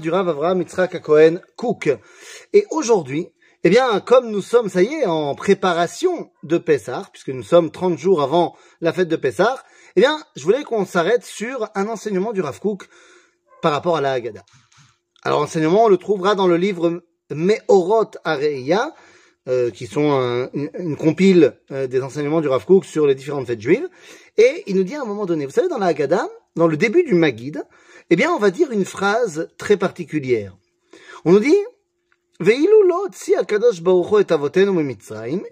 du Rav Avraham Yitzhak Cohen Cook. Et aujourd'hui, eh bien, comme nous sommes, ça y est, en préparation de Pessah, puisque nous sommes 30 jours avant la fête de Pessah, eh bien, je voulais qu'on s'arrête sur un enseignement du Rav Cook par rapport à la Haggadah. Alors, l'enseignement, on le trouvera dans le livre Meorot Areia, euh, qui sont une, compile euh, des enseignements du Rav Cook sur les différentes fêtes juives. Et il nous dit à un moment donné, vous savez, dans la Haggadah, dans le début du Magid, eh bien, on va dire une phrase très particulière. On nous dit,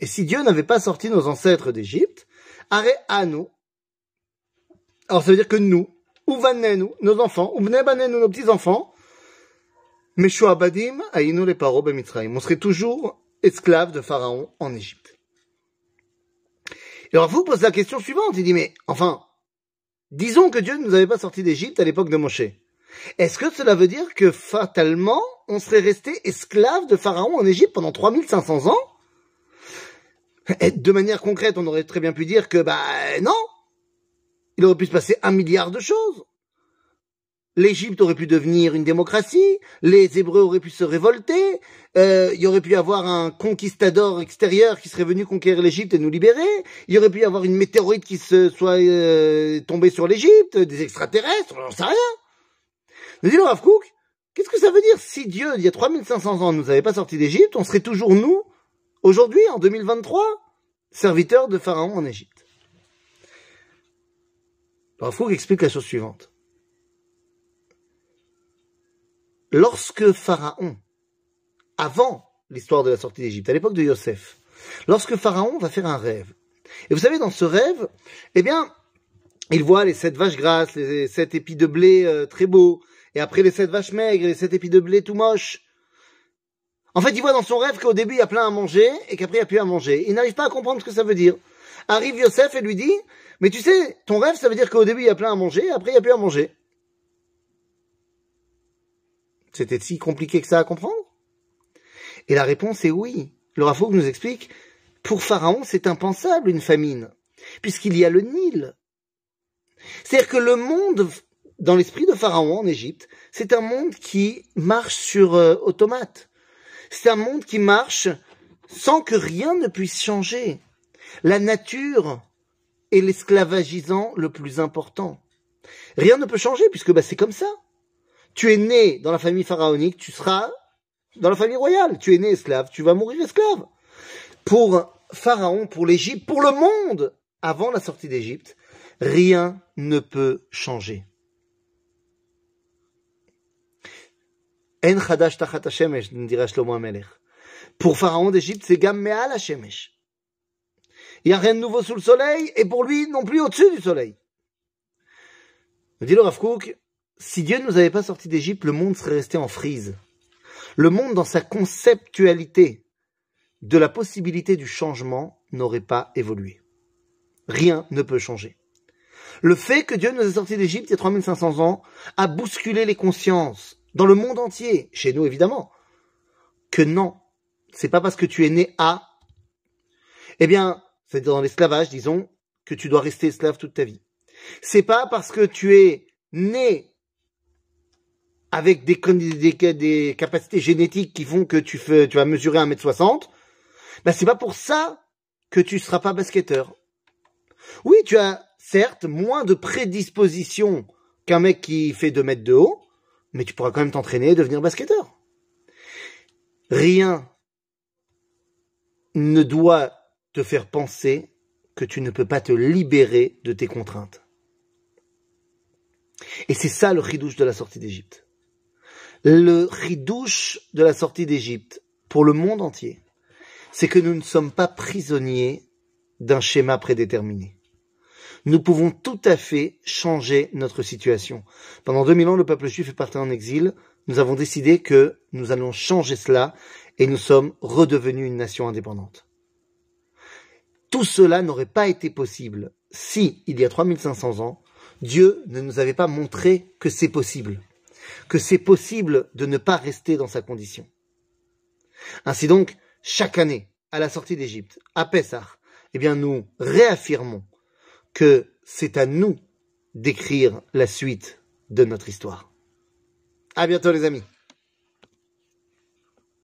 et si Dieu n'avait pas sorti nos ancêtres d'Égypte, à nous. Alors ça veut dire que nous, ou nous, nos enfants, ou nos petits-enfants, Meshuabadim aïnou les paro On serait toujours esclaves de Pharaon en Égypte. Alors vous pose la question suivante, il dit, mais enfin, Disons que Dieu ne nous avait pas sortis d'Égypte à l'époque de Moshe. Est-ce que cela veut dire que fatalement, on serait resté esclave de Pharaon en Égypte pendant 3500 ans? De manière concrète, on aurait très bien pu dire que, bah non, il aurait pu se passer un milliard de choses l'Égypte aurait pu devenir une démocratie, les Hébreux auraient pu se révolter, euh, il y aurait pu y avoir un conquistador extérieur qui serait venu conquérir l'Égypte et nous libérer, il y aurait pu y avoir une météorite qui se soit euh, tombée sur l'Égypte, des extraterrestres, j'en sais rien. Nous dit le Rav Kook, qu'est-ce que ça veut dire si Dieu, il y a 3500 ans, nous avait pas sortis d'Égypte, on serait toujours nous, aujourd'hui, en 2023, serviteurs de Pharaon en Égypte? Rav explique la chose suivante. Lorsque Pharaon, avant l'histoire de la sortie d'Égypte, à l'époque de Yosef, lorsque Pharaon va faire un rêve, et vous savez, dans ce rêve, eh bien, il voit les sept vaches grasses, les sept épis de blé euh, très beaux, et après les sept vaches maigres, les sept épis de blé tout moches. En fait, il voit dans son rêve qu'au début, il y a plein à manger, et qu'après, il n'y a plus à manger. Il n'arrive pas à comprendre ce que ça veut dire. Arrive Yosef et lui dit, mais tu sais, ton rêve, ça veut dire qu'au début, il y a plein à manger, et après, il n'y a plus à manger. C'était si compliqué que ça à comprendre? Et la réponse est oui. Le Rafouk nous explique, pour Pharaon, c'est impensable une famine, puisqu'il y a le Nil. C'est-à-dire que le monde, dans l'esprit de Pharaon en Égypte, c'est un monde qui marche sur euh, automate. C'est un monde qui marche sans que rien ne puisse changer. La nature est l'esclavagisant le plus important. Rien ne peut changer puisque bah, c'est comme ça. Tu es né dans la famille pharaonique, tu seras dans la famille royale. Tu es né esclave, tu vas mourir esclave. Pour Pharaon, pour l'Égypte, pour le monde, avant la sortie d'Égypte, rien ne peut changer. En chadash tachat dira Shlomo Pour Pharaon d'Égypte, c'est gam me'al Hashemesh. Il n'y a rien de nouveau sous le soleil, et pour lui non plus au-dessus du soleil. dit le Rav si Dieu ne nous avait pas sortis d'Égypte, le monde serait resté en frise. Le monde, dans sa conceptualité de la possibilité du changement, n'aurait pas évolué. Rien ne peut changer. Le fait que Dieu nous ait sortis d'Égypte il y a 3500 ans a bousculé les consciences dans le monde entier, chez nous évidemment, que non, c'est pas parce que tu es né à, eh bien, c'est dans l'esclavage, disons, que tu dois rester esclave toute ta vie. C'est pas parce que tu es né avec des, capacités génétiques qui font que tu, fais, tu vas mesurer 1m60, ben c'est pas pour ça que tu seras pas basketteur. Oui, tu as certes moins de prédisposition qu'un mec qui fait 2 mètres de haut, mais tu pourras quand même t'entraîner et devenir basketteur. Rien ne doit te faire penser que tu ne peux pas te libérer de tes contraintes. Et c'est ça le ridouche de la sortie d'Égypte le ridouche de la sortie d'Égypte pour le monde entier, c'est que nous ne sommes pas prisonniers d'un schéma prédéterminé. Nous pouvons tout à fait changer notre situation. Pendant 2000 ans, le peuple juif est parti en exil. Nous avons décidé que nous allons changer cela et nous sommes redevenus une nation indépendante. Tout cela n'aurait pas été possible si, il y a 3500 ans, Dieu ne nous avait pas montré que c'est possible que c'est possible de ne pas rester dans sa condition. Ainsi donc, chaque année, à la sortie d'Égypte, à Pessah, eh bien, nous réaffirmons que c'est à nous d'écrire la suite de notre histoire. À bientôt les amis.